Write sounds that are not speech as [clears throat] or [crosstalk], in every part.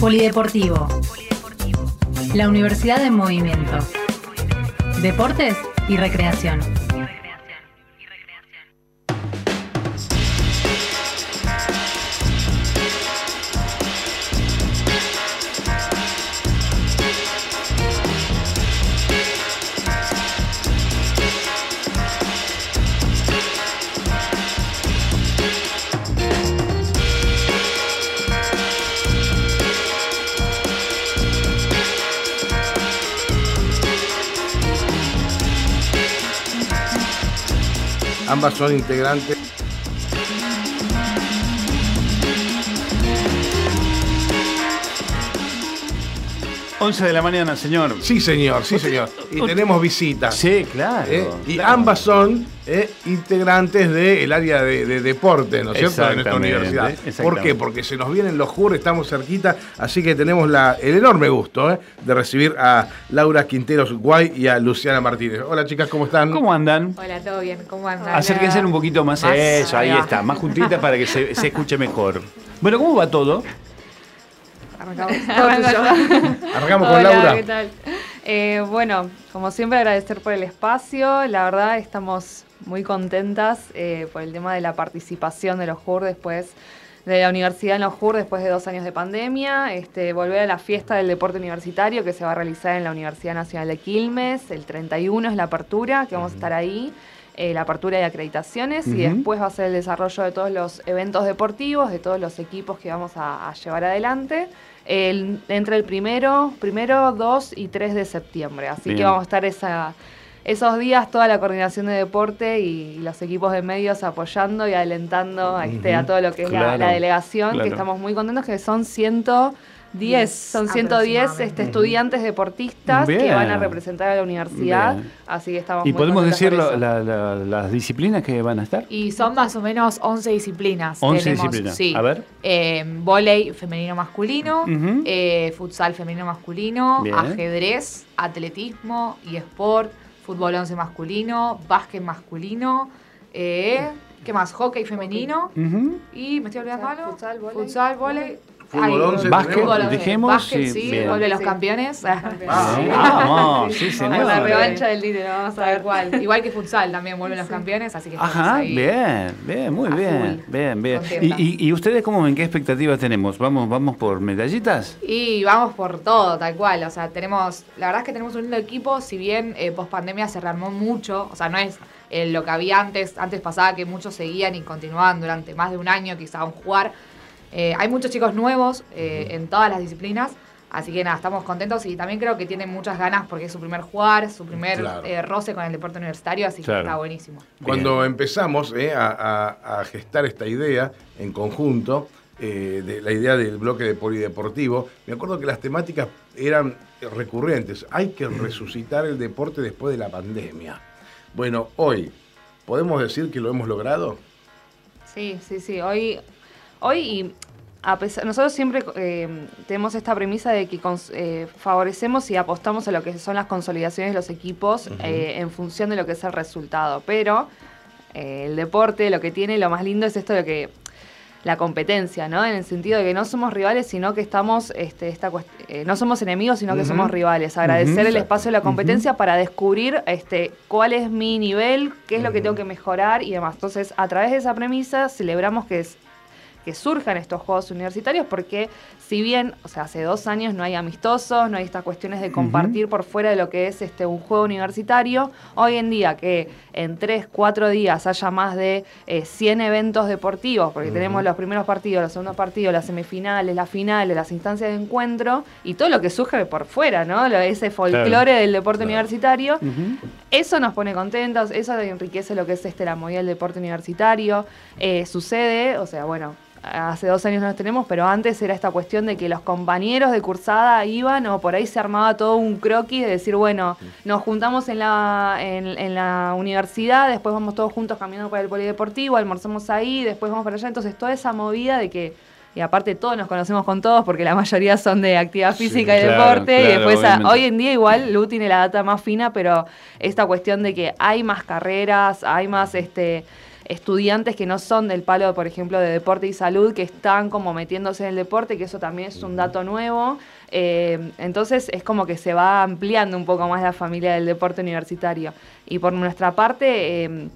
Polideportivo. La Universidad en Movimiento. Deportes y recreación. Son integrantes. Once de la mañana, señor. Sí, señor, sí, señor. Y tenemos visitas. Sí, claro. ¿eh? Y claro. ambas son eh, integrantes del área de, de deporte, ¿no es cierto?, de nuestra universidad. ¿Por qué? Porque se nos vienen los JUR, estamos cerquita, así que tenemos la, el enorme gusto ¿eh? de recibir a Laura Quinteros Guay y a Luciana Martínez. Hola, chicas, ¿cómo están? ¿Cómo andan? Hola, ¿todo bien? ¿Cómo andan? Acérquense un poquito más. Más, Eso, ahí está. Más juntita para que se, se escuche mejor. [laughs] Bueno, ¿cómo va todo? [laughs] Arrancamos. Con Hola, Laura. ¿qué tal? Eh, bueno, como siempre agradecer por el espacio. La verdad estamos muy contentas eh, por el tema de la participación de los JUR después de la universidad en los JUR después de dos años de pandemia. Este, volver a la fiesta del deporte universitario que se va a realizar en la Universidad Nacional de Quilmes. El 31 es la apertura, que vamos a estar ahí. Eh, la apertura de acreditaciones y después va a ser el desarrollo de todos los eventos deportivos, de todos los equipos que vamos a, a llevar adelante. El- entre el primero, primero, 2 y 3 de septiembre. Así Bien. que vamos a estar esa, esos días toda la coordinación de deporte y los equipos de medios apoyando y alentando este, a todo lo que es la- Claro, la, delegación, claro. que estamos muy contentos, que son 110, son 110 este, estudiantes deportistas que van a representar a la universidad. Bien. Así que estamos ¿Y muy podemos decir la- la- las disciplinas que van a estar? Y son más o menos 11 disciplinas. 11 Tenemos, disciplinas. Sí. A ver. Eh, volei femenino masculino, eh, futsal femenino masculino, Bien. ajedrez, atletismo y sport, fútbol 11 masculino, básquet masculino, eh, ¿qué más? Hockey femenino Ujú. y me estoy olvidando algo. Futsal, vóley. Futsal, vóley. Fútbol Ay, 11 Básquet, dijimos, básquet, sí, sí, bien. gol de los Sí. campeones. Vamos, sí, Con la señor. revancha del título, vamos a ver. cual. Igual que futsal también vuelven los campeones, así que estamos Ajá, ahí. bien, bien, muy a bien, bien, bien. ¿Y, y, y ustedes cómo ven? ¿Qué expectativas tenemos? ¿Vamos, vamos por medallitas? Y vamos por todo, tal cual. O sea, tenemos, la verdad es que tenemos un lindo equipo, si bien eh, post pandemia se rearmó mucho, o sea, no es eh, lo que había antes, antes pasaba que muchos seguían y continuaban durante más de un año, quizá un jugar. Eh, hay muchos chicos nuevos eh, en todas las disciplinas, así que nada, estamos contentos y también creo que tienen muchas ganas porque es su primer jugar, su primer Claro. eh, roce con el deporte universitario, así Claro. que está buenísimo. Cuando empezamos eh, a, a- a gestar esta idea en conjunto, eh, de la idea del bloque de polideportivo, me acuerdo que las temáticas eran recurrentes. Hay que resucitar el deporte después de la pandemia. Bueno, hoy, ¿podemos decir que lo hemos logrado? Sí, sí, sí. Hoy, hoy y a pesar, nosotros siempre eh, tenemos esta premisa de que cons- eh, favorecemos y apostamos a lo que son las consolidaciones de los equipos eh, en función de lo que es el resultado. Pero el deporte, lo que tiene, lo más lindo es esto de que la competencia, ¿no? En el sentido de que no somos rivales, sino que estamos, este, esta eh, no somos enemigos, sino que somos rivales. Agradecer el espacio de la competencia para descubrir este, cuál es mi nivel, qué es lo que tengo que mejorar y demás. Entonces, a través de esa premisa, celebramos que es que surjan estos juegos universitarios porque si bien, o sea, hace dos años no hay amistosos, no hay estas cuestiones de compartir por fuera de lo que es este un juego universitario, hoy en día que en tres, cuatro días haya más de eh, 100 eventos deportivos, porque tenemos los primeros partidos, los segundos partidos, las semifinales, las finales, las instancias de encuentro y todo lo que surge por fuera, ¿no? Ese folclore del deporte universitario, eso nos pone contentos, eso enriquece lo que es este la movida del deporte universitario. Eh, sucede, o sea, bueno, hace dos años no los tenemos, pero antes era esta cuestión de que los compañeros de cursada iban o por ahí se armaba todo un croquis de decir, bueno, nos juntamos en la, en, en la universidad, después vamos todos juntos caminando por el polideportivo, almorzamos ahí, después vamos para allá. Entonces toda esa movida de que... Y aparte todos nos conocemos con todos porque la mayoría son de actividad Sí, física y claro, deporte. y claro, después a- obviamente. hoy en día igual Lu tiene la data más fina, pero esta cuestión de que hay más carreras, hay más este estudiantes que no son del palo, por ejemplo, de deporte y salud, que están como metiéndose en el deporte, que eso también es un dato nuevo. Eh, entonces es como que se va ampliando un poco más la familia del deporte universitario. Y por nuestra parte... Eh,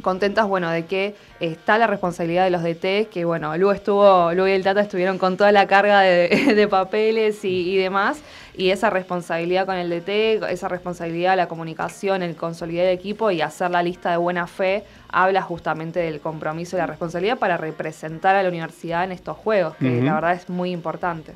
contentas, bueno, de que está la responsabilidad de los DT, que bueno, Lu estuvo, Lu y el Tata estuvieron con toda la carga de, [laughs] papeles y, y, demás, y esa responsabilidad con el DT, esa responsabilidad, la comunicación, el consolidar el equipo y hacer la lista de buena fe habla justamente del compromiso y la responsabilidad para representar a la universidad en estos juegos, que la verdad es muy importante.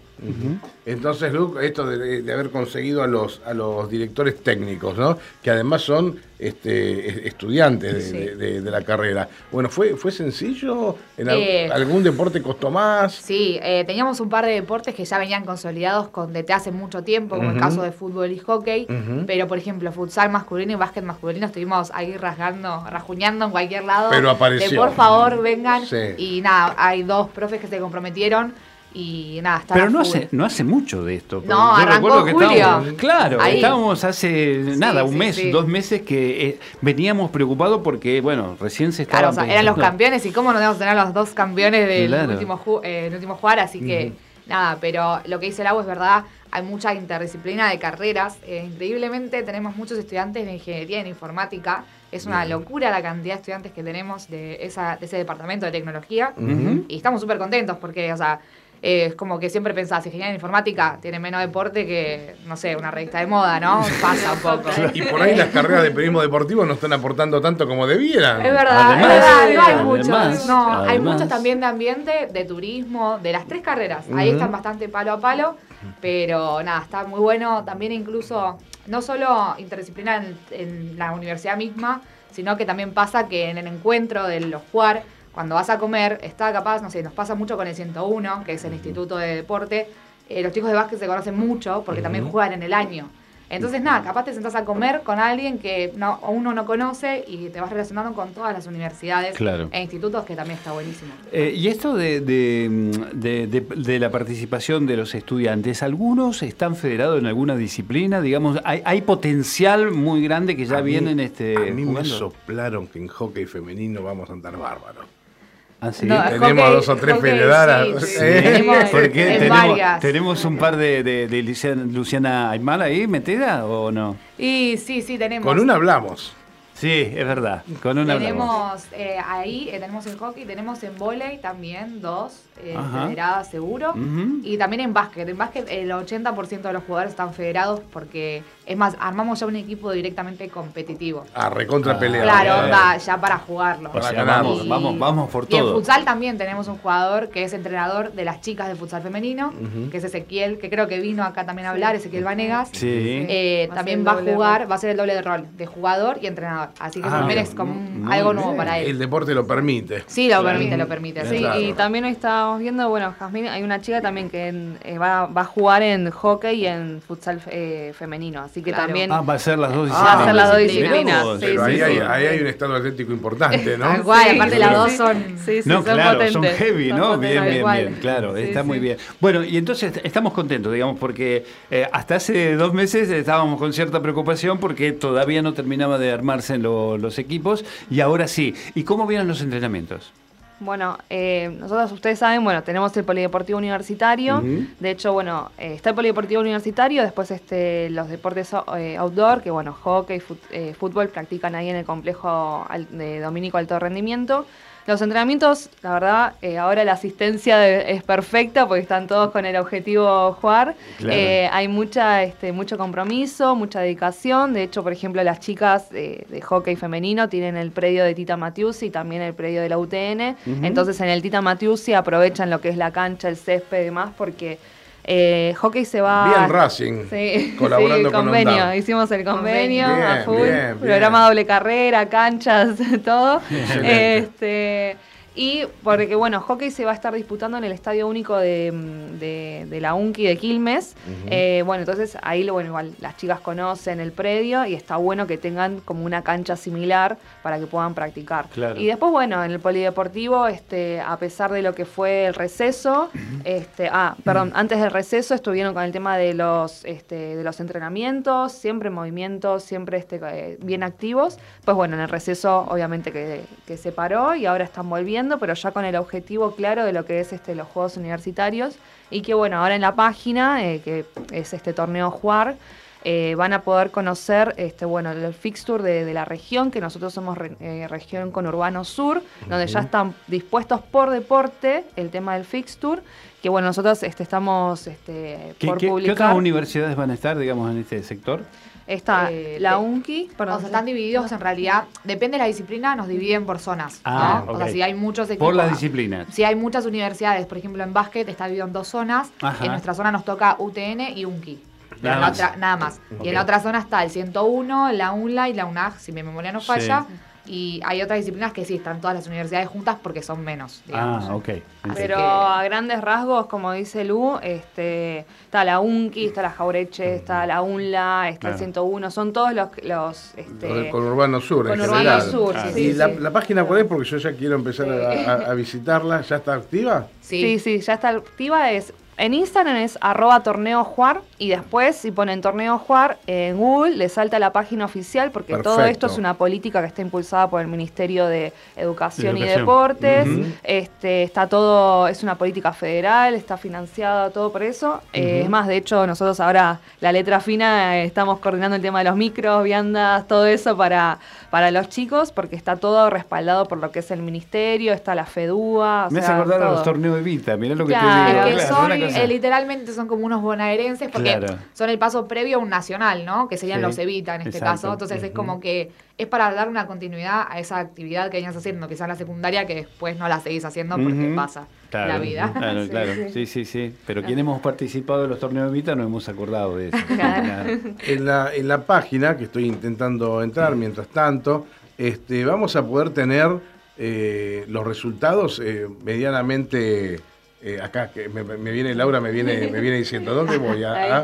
Entonces, Luke, esto de, haber conseguido a los, a los directores técnicos, ¿no? que además son este, estudiantes de, la carrera. Bueno, ¿fue, fue sencillo? ¿En eh, algún deporte costó más? Sí, eh, teníamos un par de deportes que ya venían consolidados con desde hace mucho tiempo, como el caso de fútbol y hockey, pero por ejemplo, futsal masculino y básquet masculino estuvimos ahí rasgando, rajuñando en cualquier lado. Pero apareció. por favor vengan. Y nada, hay dos profes que se comprometieron y nada, está Pero no hace, no hace mucho de esto. No, arrancó julio. claro, estábamos hace nada, un mes, dos meses que eh, veníamos preocupados porque, bueno, recién se estaban... Claro, o sea, eran los campeones y cómo no debemos tener los dos campeones del último, eh, último jugar, así que nada, pero lo que dice el agua es verdad, hay mucha interdisciplina de carreras. Eh, increíblemente tenemos muchos estudiantes de ingeniería en informática. Es una locura la cantidad de estudiantes que tenemos de, esa, de ese departamento de tecnología. Y estamos súper contentos porque, o sea, es como que siempre pensás, ingeniería en informática tiene menos deporte que, no sé, una revista de moda, ¿no? [laughs] Pasa un poco. Y por ahí las carreras de periodismo deportivo no están aportando tanto como debieran. Es verdad, es verdad, no hay muchos. No, hay muchos también de ambiente, de turismo, de las tres carreras. Ahí están bastante palo a palo, pero nada, está muy bueno. También incluso, no solo interdisciplinar en, la universidad misma, sino que también pasa que en el encuentro de los jugar cuando vas a comer, está capaz, no sé, nos pasa mucho con el 101, que es el Instituto de Deporte. Eh, los chicos de básquet se conocen mucho porque también juegan en el año. Entonces, nada, capaz te sentás a comer con alguien que no, uno no conoce y te vas relacionando con todas las universidades e institutos, que también está buenísimo. Eh, y esto de, de, la participación de los estudiantes, ¿algunos están federados en alguna disciplina? Digamos, ¿hay, potencial muy grande que ya vienen este, A mí me soplaron que en hockey femenino vamos a andar bárbaros. Ah, tenemos dos o tres federadas. ¿Eh? Tenemos, [laughs] tenemos, un par de, de, Luciana, Aymala ahí metida o no? Y sí, sí, tenemos. Con una hablamos. Sí, es verdad. Con una tenemos eh, ahí, eh, tenemos el hockey, tenemos en volei también dos eh, federadas seguro. Y también en básquet. En básquet el 80% de los jugadores están federados porque, es más, armamos ya un equipo directamente competitivo. Ah, recontra pelea. Claro, onda, ya para jugarlo. vamos, vamos, vamos por todo. Y en futsal también tenemos un jugador que es entrenador de las chicas de futsal femenino, que es Ezequiel, que creo que vino acá también a hablar, Ezequiel Vanegas. Sí. también va a jugar, va a ser el doble de rol, de jugador y entrenador. Así que ah, también es como algo nuevo para él. El deporte lo permite. Sí, lo permite, lo permite. Sí, y también estábamos viendo, bueno, Jazmín, hay una chica también que eh, va, va, a jugar en hockey y en futsal eh, femenino. Así que también. Ah, va a ser las dos disciplinas. va a ser las dos disciplinas. Pero ahí, hay, ahí, hay, un estado atlético importante, ¿no? Igual, aparte las dos son. Sí, sí, no, son claro, son heavy, ¿no? bien, bien, bien. Claro, está muy bien. Bueno, y entonces estamos contentos, digamos, porque eh, hasta hace dos meses estábamos con cierta preocupación porque todavía no terminaba de armarse en lo los equipos y ahora sí. ¿Y cómo vienen los entrenamientos? Bueno, eh, nosotros, ustedes saben, bueno, tenemos el Polideportivo Universitario. De hecho, bueno, eh, está el Polideportivo Universitario, después este, los deportes eh, outdoor, que bueno, hockey, fútbol, practican ahí en el complejo de Domínico Alto Rendimiento. Los entrenamientos, la verdad, eh, ahora la asistencia es perfecta porque están todos con el objetivo jugar. Eh, hay mucha, este, mucho compromiso, mucha dedicación. De hecho, por ejemplo, las chicas de hockey femenino tienen el predio de Tita Matiusi y también el predio de la UTN. Entonces, en el Tita Matiusi aprovechan lo que es la cancha, el césped y demás porque eh, hockey se va. Bien Racing. Sí, [laughs] colaborando sí, convenio. Hicimos el convenio a full. programa doble carrera, canchas, [laughs] todo. este, Y porque, bueno, hockey se va a estar disputando en el Estadio Único de, de, la UNCI de Quilmes. Eh, bueno, entonces ahí, bueno, igual las chicas conocen el predio y está bueno que tengan como una cancha similar para que puedan practicar. Y después, bueno, en el polideportivo, este, a pesar de lo que fue el receso, este, ah, perdón, antes del receso estuvieron con el tema de los, este, de los entrenamientos, siempre en movimiento, siempre este, eh, bien activos. Pues bueno, en el receso obviamente que, que se paró y ahora están volviendo pero ya con el objetivo claro de lo que es este, los Juegos Universitarios. Y que bueno, ahora en la página, eh, que es este torneo Juar, eh, van a poder conocer este, bueno, el fixture de, de la región, que nosotros somos eh, región con Urbano Sur, donde ya están dispuestos por deporte el tema del fixture, que bueno, nosotros este, estamos este, por publicar. ¿Qué otras universidades van a estar, digamos, en este sector? Está eh, la UNCI, perdón. O sea, están divididos en realidad, depende de la disciplina, nos dividen por zonas. Ah, O sea, si hay muchos equipos. Por la disciplina. Si hay muchas universidades, por ejemplo, en básquet está dividido en dos zonas. En nuestra zona nos toca UTN y UNCI. Nada, más. nada más. Y en la otra zona está el 101, la UNLA y la UNAG, si mi memoria no falla. Y hay otras disciplinas que sí, están todas las universidades juntas porque son menos. Digamos. Ah, ok. Pero a grandes rasgos, como dice Lu, este, está la UNCI, está la Jaureche, está la UNLA, está el 101, son todos los... los este, con Urbano Sur, con Urbano Sur, sí, ¿Y la, la, página ahí? Porque yo ya quiero empezar a, a, visitarla. ¿Ya está activa? Sí, sí, ya está activa. Es en Instagram es arroba torneo juar y después si ponen torneo juar en Google le salta la página oficial porque todo esto es una política que está impulsada por el Ministerio de Educación, y Deportes. este, está todo, es una política federal, está financiada todo por eso. Eh, es más, de hecho, nosotros ahora la letra fina eh, estamos coordinando el tema de los micros, viandas, todo eso para, para los chicos porque está todo respaldado por lo que es el ministerio, está la FEDUA. Me hace acordar a los torneos de Vita, mirá lo que te digo. Eh, literalmente son como unos bonaerenses porque son el paso previo a un nacional, ¿no? Que serían los Evita en este caso. Entonces es como que es para dar una continuidad a esa actividad que venías haciendo, quizás en la secundaria, que después no la seguís haciendo porque pasa la vida. Claro, [laughs] claro. Sí, sí, sí. Pero quien hemos participado en los torneos Evita no hemos acordado de eso. en, la, en la página que estoy intentando entrar mientras tanto, este, vamos a poder tener eh, los resultados eh, medianamente eh, acá que me, viene Laura, me viene, me viene diciendo, ¿dónde voy? A,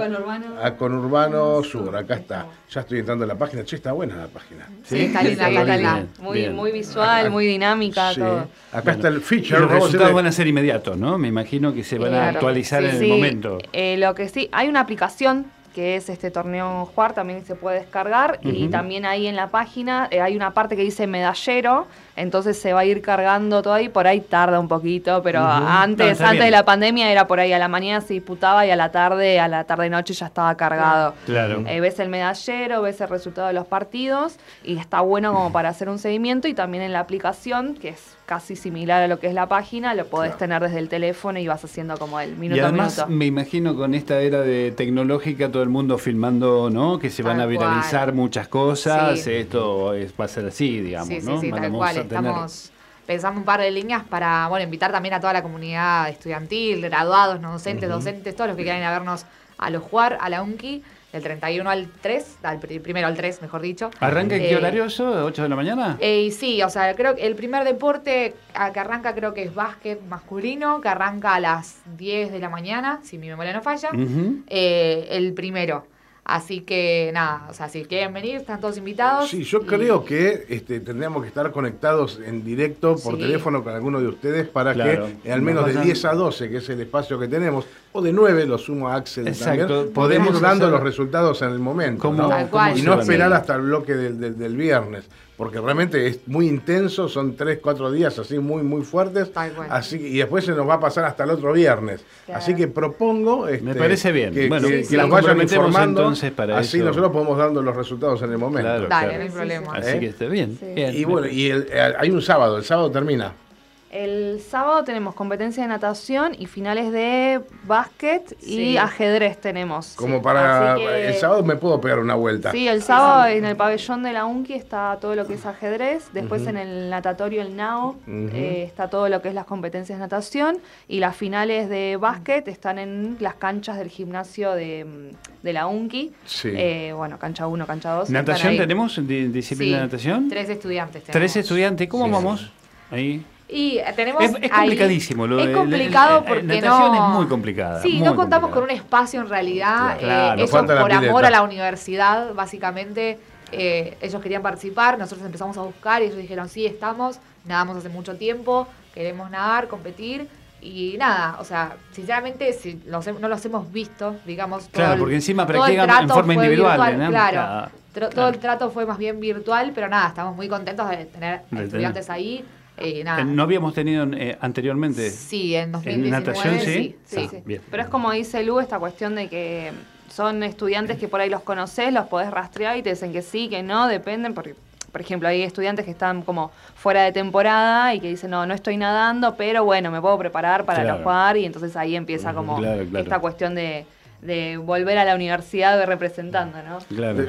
a, Conurbano. Sur, acá está. Ya estoy entrando en la página. Che, está buena la página. Sí, está linda, está Muy, muy visual, muy dinámica, todo. Acá está el feature. los resultados van a ser inmediatos, ¿no? Me imagino que se van a actualizar en el momento. Eh, lo que sí, hay una aplicación que es este torneo Juar, también se puede descargar. Y también ahí en la página eh, hay una parte que dice medallero, entonces se va a ir cargando todo ahí, por ahí tarda un poquito, pero antes, antes de la pandemia era por ahí, a la mañana se disputaba y a la tarde, a la tarde noche ya estaba cargado. Claro. Eh, ves el medallero, ves el resultado de los partidos y está bueno como [clears throat] para hacer un seguimiento y también en la aplicación, que es casi similar a lo que es la página, lo podés tener desde el teléfono y vas haciendo como el minuto y además, minuto. Me imagino con esta era de tecnológica, todo el mundo filmando, ¿no? Que se van a viralizar muchas cosas, esto va a ser así, digamos, sí, ¿no? Sí, sí, tal cual estamos pensando un par de líneas para bueno invitar también a toda la comunidad estudiantil, graduados, no docentes, docentes, todos los que quieran ir a vernos a los jugar, a la UNCI, del 31 al 3, al primero al 3, mejor dicho. ¿Arranca en qué eh, horario eso? ¿8 de la mañana? Eh, sí, o sea, creo que el primer deporte que arranca creo que es básquet masculino, que arranca a las 10 de la mañana, si mi memoria no falla. Eh, el primero. Así que nada, o sea, si quieren venir, están todos invitados. Sí, yo creo que este, tendríamos que estar conectados en directo por teléfono con alguno de ustedes para que al menos de 10 a 12, que es el espacio que tenemos, o de 9, lo sumo a Axel Exacto. podemos dando los resultados en el momento. ¿no? Y no esperar hasta el bloque del, del viernes porque realmente es muy intenso, son tres, cuatro días así muy, muy fuertes. Así, y después se nos va a pasar hasta el otro viernes. Así que propongo este, Me parece bien. que, bueno, que, las vayan informando. Entonces para así nosotros podemos dando los resultados en el momento. Claro, Dale, no hay problema. Así que esté bien. Y bueno, y hay un sábado, el sábado termina. El sábado tenemos competencia de natación y finales de básquet y ajedrez tenemos. Como para el sábado me puedo pegar una vuelta. Sí, el sábado en el pabellón de la UNCI está todo lo que es ajedrez, después en el natatorio el NAO eh, está todo lo que es las competencias de natación y las finales de básquet están en las canchas del gimnasio de, mm, la UNCI. Eh, bueno, cancha 1, cancha 2. ¿Natación tenemos? ¿Disciplina de natación? Tres estudiantes Tres estudiantes, ¿cómo vamos? Ahí. Y tenemos es, es complicadísimo. Lo es complicado porque no. es muy complicada. Sí, no contamos con un espacio en realidad. Eh, eso por amor a la universidad, básicamente. Eh, ellos querían participar, nosotros empezamos a buscar y ellos dijeron, sí, estamos, nadamos hace mucho tiempo, queremos nadar, competir. Y nada, o sea, sinceramente, si no los hemos visto, digamos. Claro, porque encima practican en forma individual. ¿no? Claro, todo el trato fue más bien virtual, pero nada, estamos muy contentos de tener estudiantes ahí. Eh, nada. ¿No habíamos tenido eh, anteriormente? Sí, en 2019. sí? Sí, sí. Pero es como dice Lu, esta cuestión de que son estudiantes que por ahí los conoces, los podés rastrear y te dicen que sí, que no, dependen, porque por ejemplo, hay estudiantes que están como fuera de temporada y que dicen, no, no estoy nadando, pero bueno, me puedo preparar para jugar y entonces ahí empieza como esta cuestión de, volver a la universidad representando, ¿no?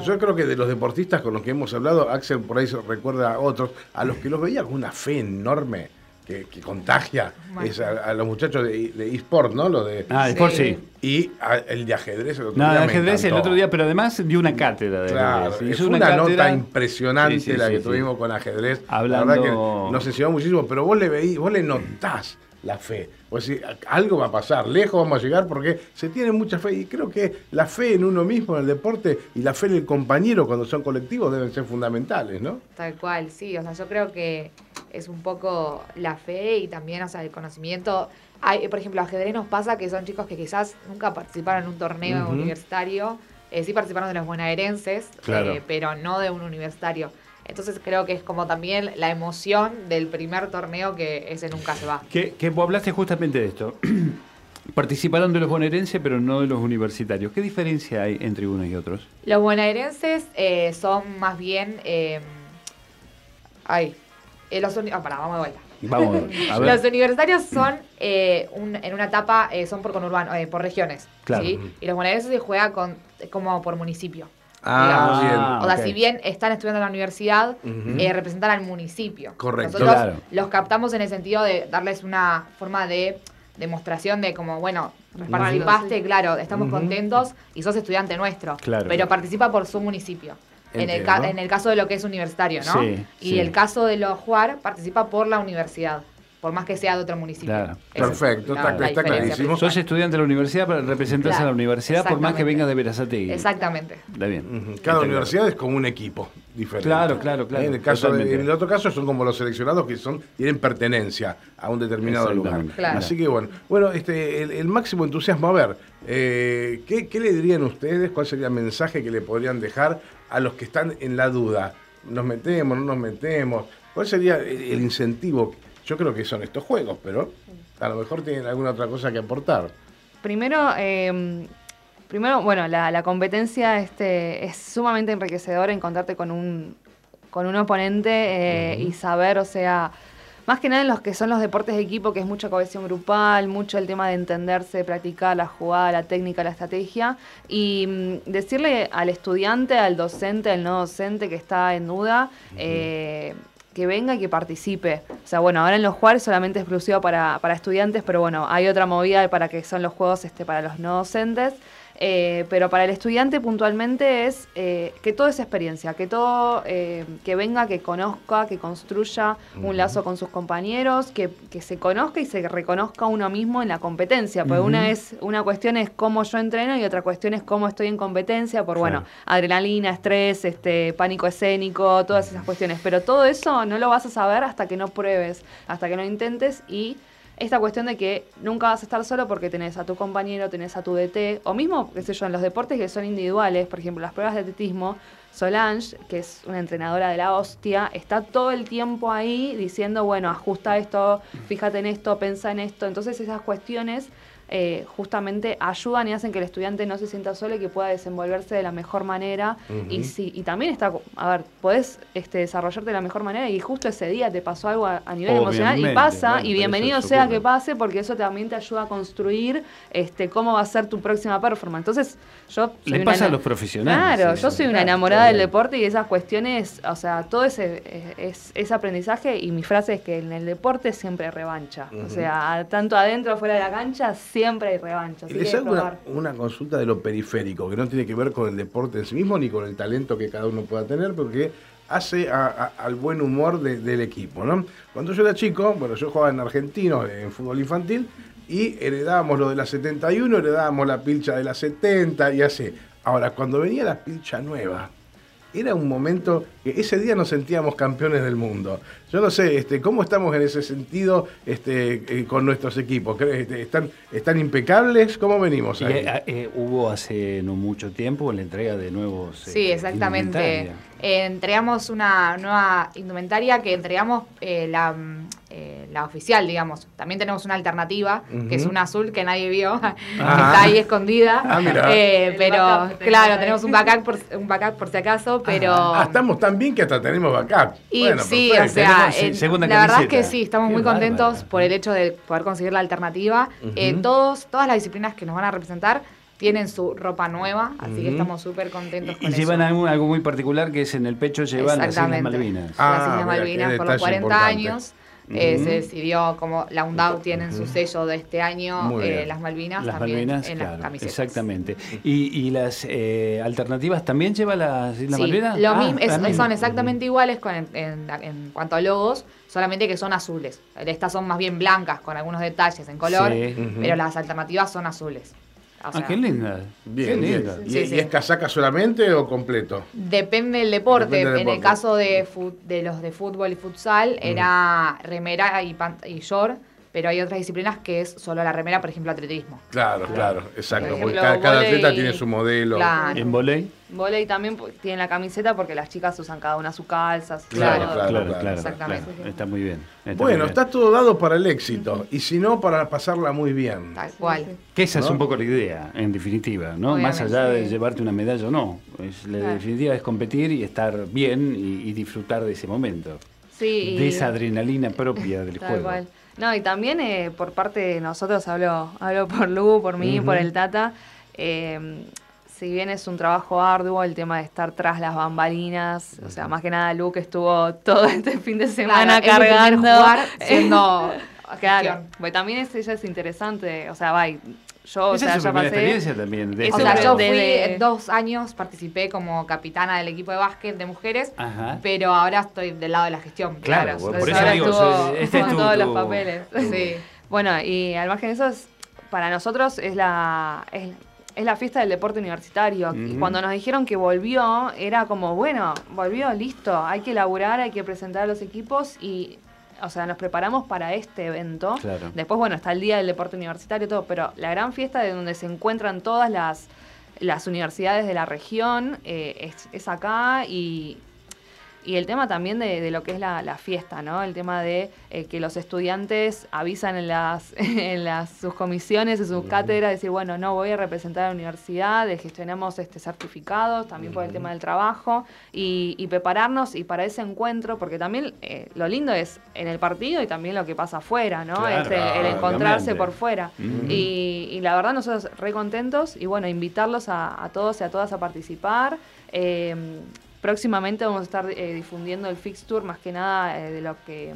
Yo creo que de los deportistas con los que hemos hablado, Axel por ahí se recuerda a otros, a los que los veía con una fe enorme que, contagia es a, los muchachos de eSport, ¿no? Lo de, ah, eSport sí. Y el de ajedrez el otro no, día. el ajedrez el otro día, pero además dio una cátedra de claro, Es una, nota impresionante la que tuvimos con ajedrez. Hablando... La verdad que nos enseñó muchísimo, pero vos le veís, vos le notás la fe. Pues si algo va a pasar, lejos vamos a llegar porque se tiene mucha fe y creo que la fe en uno mismo, en el deporte y la fe en el compañero cuando son colectivos deben ser fundamentales, ¿no? Tal cual, sí, o sea, yo creo que es un poco la fe y también, o sea, el conocimiento. Hay, por ejemplo, ajedrez nos pasa que son chicos que quizás nunca participaron en un torneo universitario, eh, sí participaron de los bonaerenses, eh, pero no de un universitario. Entonces creo que es como también la emoción del primer torneo que ese nunca se va. Que, que vos hablaste justamente de esto. [clears throat] Participaron de los bonaerenses, pero no de los universitarios. ¿Qué diferencia hay entre unos y otros? Los bonaerenses eh, son más bien... Eh, ay, eh, los, ah, vamos de vuelta. Vamos, [laughs] Los universitarios son eh, en una etapa, son por conurbano, por regiones. Claro. ¿sí? Y los bonaerenses se juega con, como por municipio. Ah, bien. O sea, si bien están estudiando en la universidad, eh, representan al municipio. Correcto. Nosotros los captamos en el sentido de darles una forma de demostración de como, bueno, participaste, claro, estamos contentos y sos estudiante nuestro. Claro. Pero participa por su municipio. En el, en el, caso de lo que es universitario, ¿no? Sí, y el caso de los jugar participa por la universidad por más que sea de otro municipio. Claro. Perfecto, está, clarísimo. Sos estudiante de la universidad, para representar a la universidad por más que vengas de Verazategui. Exactamente. Está bien. Cada universidad es como un equipo diferente. Claro, claro, claro. En el, caso en el otro caso son como los seleccionados que son tienen pertenencia a un determinado lugar. Así que bueno, bueno este, el, máximo entusiasmo. A ver, eh, ¿qué, ¿qué le dirían ustedes? ¿Cuál sería el mensaje que le podrían dejar a los que están en la duda? ¿Nos metemos, no nos metemos? ¿Cuál sería el incentivo? Yo creo que son estos juegos, pero a lo mejor tienen alguna otra cosa que aportar. Primero, em, primero bueno, la, competencia este, es sumamente enriquecedora encontrarte con un, con un oponente eh, y saber, o sea, más que nada en los que son los deportes de equipo, que es mucha cohesión grupal, mucho el tema de entenderse, practicar la jugada, la técnica, la estrategia, y mm, decirle al estudiante, al docente, al no docente que está en duda, que venga y que participe. O sea, bueno, ahora en los juegos solamente es exclusivo para, para estudiantes, pero bueno, hay otra movida para que son los juegos este, para los no docentes. Eh, pero para el estudiante puntualmente es eh, que todo es experiencia, que todo, eh, que venga, que conozca, que construya un lazo con sus compañeros, que, se conozca y se reconozca uno mismo en la competencia. Porque una es, una cuestión es cómo yo entreno y otra cuestión es cómo estoy en competencia, por bueno, adrenalina, estrés, este, pánico escénico, todas esas cuestiones. Pero todo eso no lo vas a saber hasta que no pruebes, hasta que no intentes y esta cuestión de que nunca vas a estar solo porque tenés a tu compañero, tenés a tu DT, o mismo, qué sé yo, en los deportes que son individuales, por ejemplo, las pruebas de atletismo, Solange, que es una entrenadora de la hostia, está todo el tiempo ahí diciendo, bueno, ajusta esto, fíjate en esto, pensa en esto. Entonces esas cuestiones eh, justamente ayudan y hacen que el estudiante no se sienta solo y que pueda desenvolverse de la mejor manera. y, si, y también está, a ver, podés este, desarrollarte de la mejor manera y justo ese día te pasó algo a, nivel emocional y pasa, y bienvenido sea que pase, porque eso también te ayuda a construir este, cómo va a ser tu próxima performance. Entonces, yo... Le pasa a los profesionales. Claro, yo soy una enamorada del deporte y esas cuestiones, o sea, todo ese es, aprendizaje y mi frase es que en el deporte siempre revancha. O sea, tanto adentro fuera de la cancha, siempre hay revancha. Y les hago una, consulta de lo periférico, que no tiene que ver con el deporte en sí mismo ni con el talento que cada uno pueda tener, porque hace al buen humor del equipo. ¿no? Cuando yo era chico, bueno, yo jugaba en argentino, en fútbol infantil, y heredábamos lo de la 71, heredábamos la pilcha de la 70 y así. Ahora, cuando venía la pilcha nueva, era un momento que ese día nos sentíamos campeones del mundo. Yo no sé, este, ¿cómo estamos en ese sentido este, eh, con nuestros equipos? Este, ¿Están, ¿Están impecables? ¿Cómo venimos ahí? Eh, eh, hubo hace no mucho tiempo la entrega de nuevos... Sí, exactamente. Entregamos una nueva indumentaria que entregamos la mm, eh, la oficial, digamos. También tenemos una alternativa, que es una azul que nadie vio, [laughs] que está ahí escondida. Ah, eh, pero claro, tenemos un backup, por, un backup por si acaso, pero... Ah, estamos tan bien que hasta tenemos backup. Y sí, o sea, la verdad es que sí, estamos muy contentos por el hecho de poder conseguir la alternativa. Eh, todos, todas las disciplinas que nos van a representar tienen su ropa nueva, así que estamos súper contentos con y llevan algo, algo, muy particular que es en el pecho llevan las Islas Malvinas. las Islas ah, Malvinas por los 40 años. Eh, se decidió, como la UNDAU tiene su sello de este año, eh, las Malvinas también en las camisetas. Exactamente. ¿Y, las eh, alternativas también lleva las Islas Malvinas? Lo ah, son exactamente iguales en, cuanto a logos, solamente que son azules. Estas son más bien blancas, con algunos detalles en color, pero las alternativas son azules ah, qué linda. Bien, ¿Y, es casaca solamente o completo? Depende del deporte. en el caso de, de, los de fútbol y futsal, era remera y, y short pero hay otras disciplinas que es solo la remera, por ejemplo, atletismo. Claro, claro, exacto. porque cada, atleta tiene su modelo. ¿En volei? Volei también tiene la camiseta porque las chicas usan cada una su calza. Claro, claro, claro, Exactamente. Está muy bien. bueno, está todo dado para el éxito y si no, para pasarla muy bien. Tal cual. Que esa es un poco la idea, en definitiva, ¿no? Más allá de llevarte una medalla o no. la definitiva es competir y estar bien y, disfrutar de ese momento. Sí. De esa adrenalina propia del juego. Cual. No, y también eh, por parte de nosotros, hablo, hablo por Lu, por mí, por el Tata, eh, si bien es un trabajo arduo el tema de estar tras las bambalinas, o sea, más que nada Lu que estuvo todo este fin de semana cargando. Jugar siendo [laughs] claro, pues también es, ella es interesante, o sea, va, yo, Esa o sea, es ya pasé. experiencia también. De o sea, yo fui dos años, participé como capitana del equipo de básquet de mujeres, pero ahora estoy del lado de la gestión. Claro, por eso digo, este [laughs] es todos los papeles. Sí. Bueno, y al margen de eso, es, para nosotros es la... Es, es la fiesta del deporte universitario. Y cuando nos dijeron que volvió, era como, bueno, volvió, listo, hay que elaborar, hay que presentar a los equipos y o sea, nos preparamos para este evento. Después, bueno, está el Día del Deporte Universitario y todo, pero la gran fiesta de donde se encuentran todas las, las universidades de la región eh, es, acá y, y el tema también de, lo que es la, fiesta, ¿no? El tema de eh, que los estudiantes avisan en las, [laughs] en las sus comisiones, en sus cátedras, decir, bueno, no voy a representar a la universidad, gestionamos este certificados, también por el tema del trabajo, y, prepararnos y para ese encuentro, porque también eh, lo lindo es en el partido y también lo que pasa afuera, ¿no? Este, el encontrarse por fuera. y, la verdad nosotros re contentos y bueno, invitarlos a, todos y a todas a participar. Eh, Próximamente vamos a estar eh, difundiendo el Fixture, más que nada eh, de lo que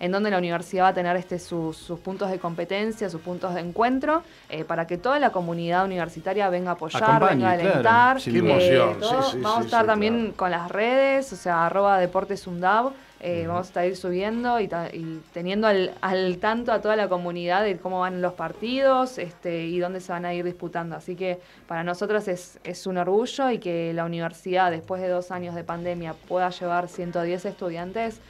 en donde la universidad va a tener este, sus, puntos de competencia, sus puntos de encuentro, eh, para que toda la comunidad universitaria venga a apoyar, venga a alentar. Qué emoción. vamos a estar también con las redes, o sea, arroba deportes eh, Vamos a estar ir subiendo y, teniendo al, tanto a toda la comunidad de cómo van los partidos este, y dónde se van a ir disputando. Así que para nosotros es, es un orgullo y que la universidad, después de dos años de pandemia, pueda llevar 110 estudiantes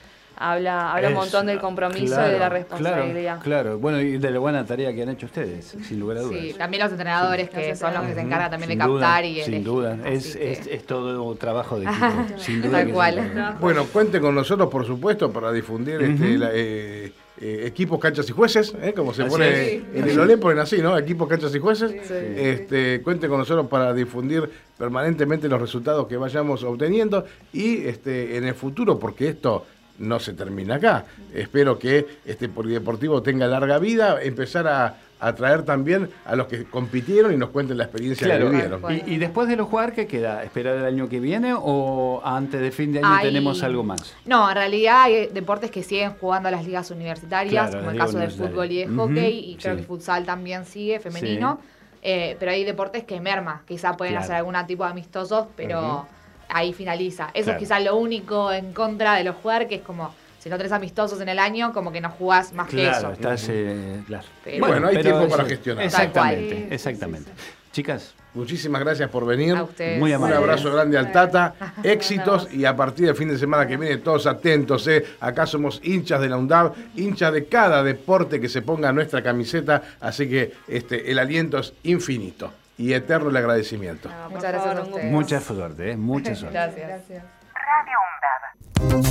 habla, habla un montón del compromiso y de la responsabilidad. Claro, bueno, y de la buena tarea que han hecho ustedes, sin lugar a dudas. Sí, también los entrenadores que son los que se encargan también de captar y Sin duda, es, es, es, todo trabajo de equipo, [laughs] sin duda. Tal cual. Bueno, cuente con nosotros, por supuesto, para difundir este, eh, eh, equipos, canchas y jueces, ¿eh? como se pone en el OLE, ponen así, ¿no? Equipos, canchas y jueces. Este, cuente con nosotros para difundir permanentemente los resultados que vayamos obteniendo y este, en el futuro, porque esto no se termina acá. Espero que este polideportivo tenga larga vida, empezar a atraer también a los que compitieron y nos cuenten la experiencia que vivieron. Y, después de los jugar, ¿qué queda? ¿Esperar el año que viene o antes de fin de año tenemos algo más? No, en realidad hay deportes que siguen jugando a las ligas universitarias, como el caso del fútbol y de hockey, y creo que el futsal también sigue, femenino. Eh, pero hay deportes que merma, quizá pueden hacer algún tipo de amistosos, pero ahí finaliza. Eso es quizás lo único en contra de los jugadores, que es como si no tenés amistosos en el año, como que no jugás más que eso. Estás, eh, claro. bueno, hay tiempo para gestionar. Exactamente, exactamente. Chicas. Muchísimas gracias por venir. A ustedes. Muy amable. Un abrazo grande al Tata. [laughs] Éxitos y a partir del fin de semana que viene, todos atentos. ¿eh? Acá somos hinchas de la UNDAV, hinchas de cada deporte que se ponga a nuestra camiseta. Así que este, el aliento es infinito y eterno el agradecimiento. muchas gracias a ustedes. Mucha suerte, ¿eh? mucha [laughs] suerte. gracias. gracias.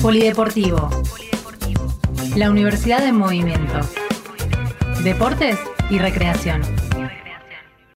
Polideportivo. La Universidad de Movimiento. Deportes y recreación.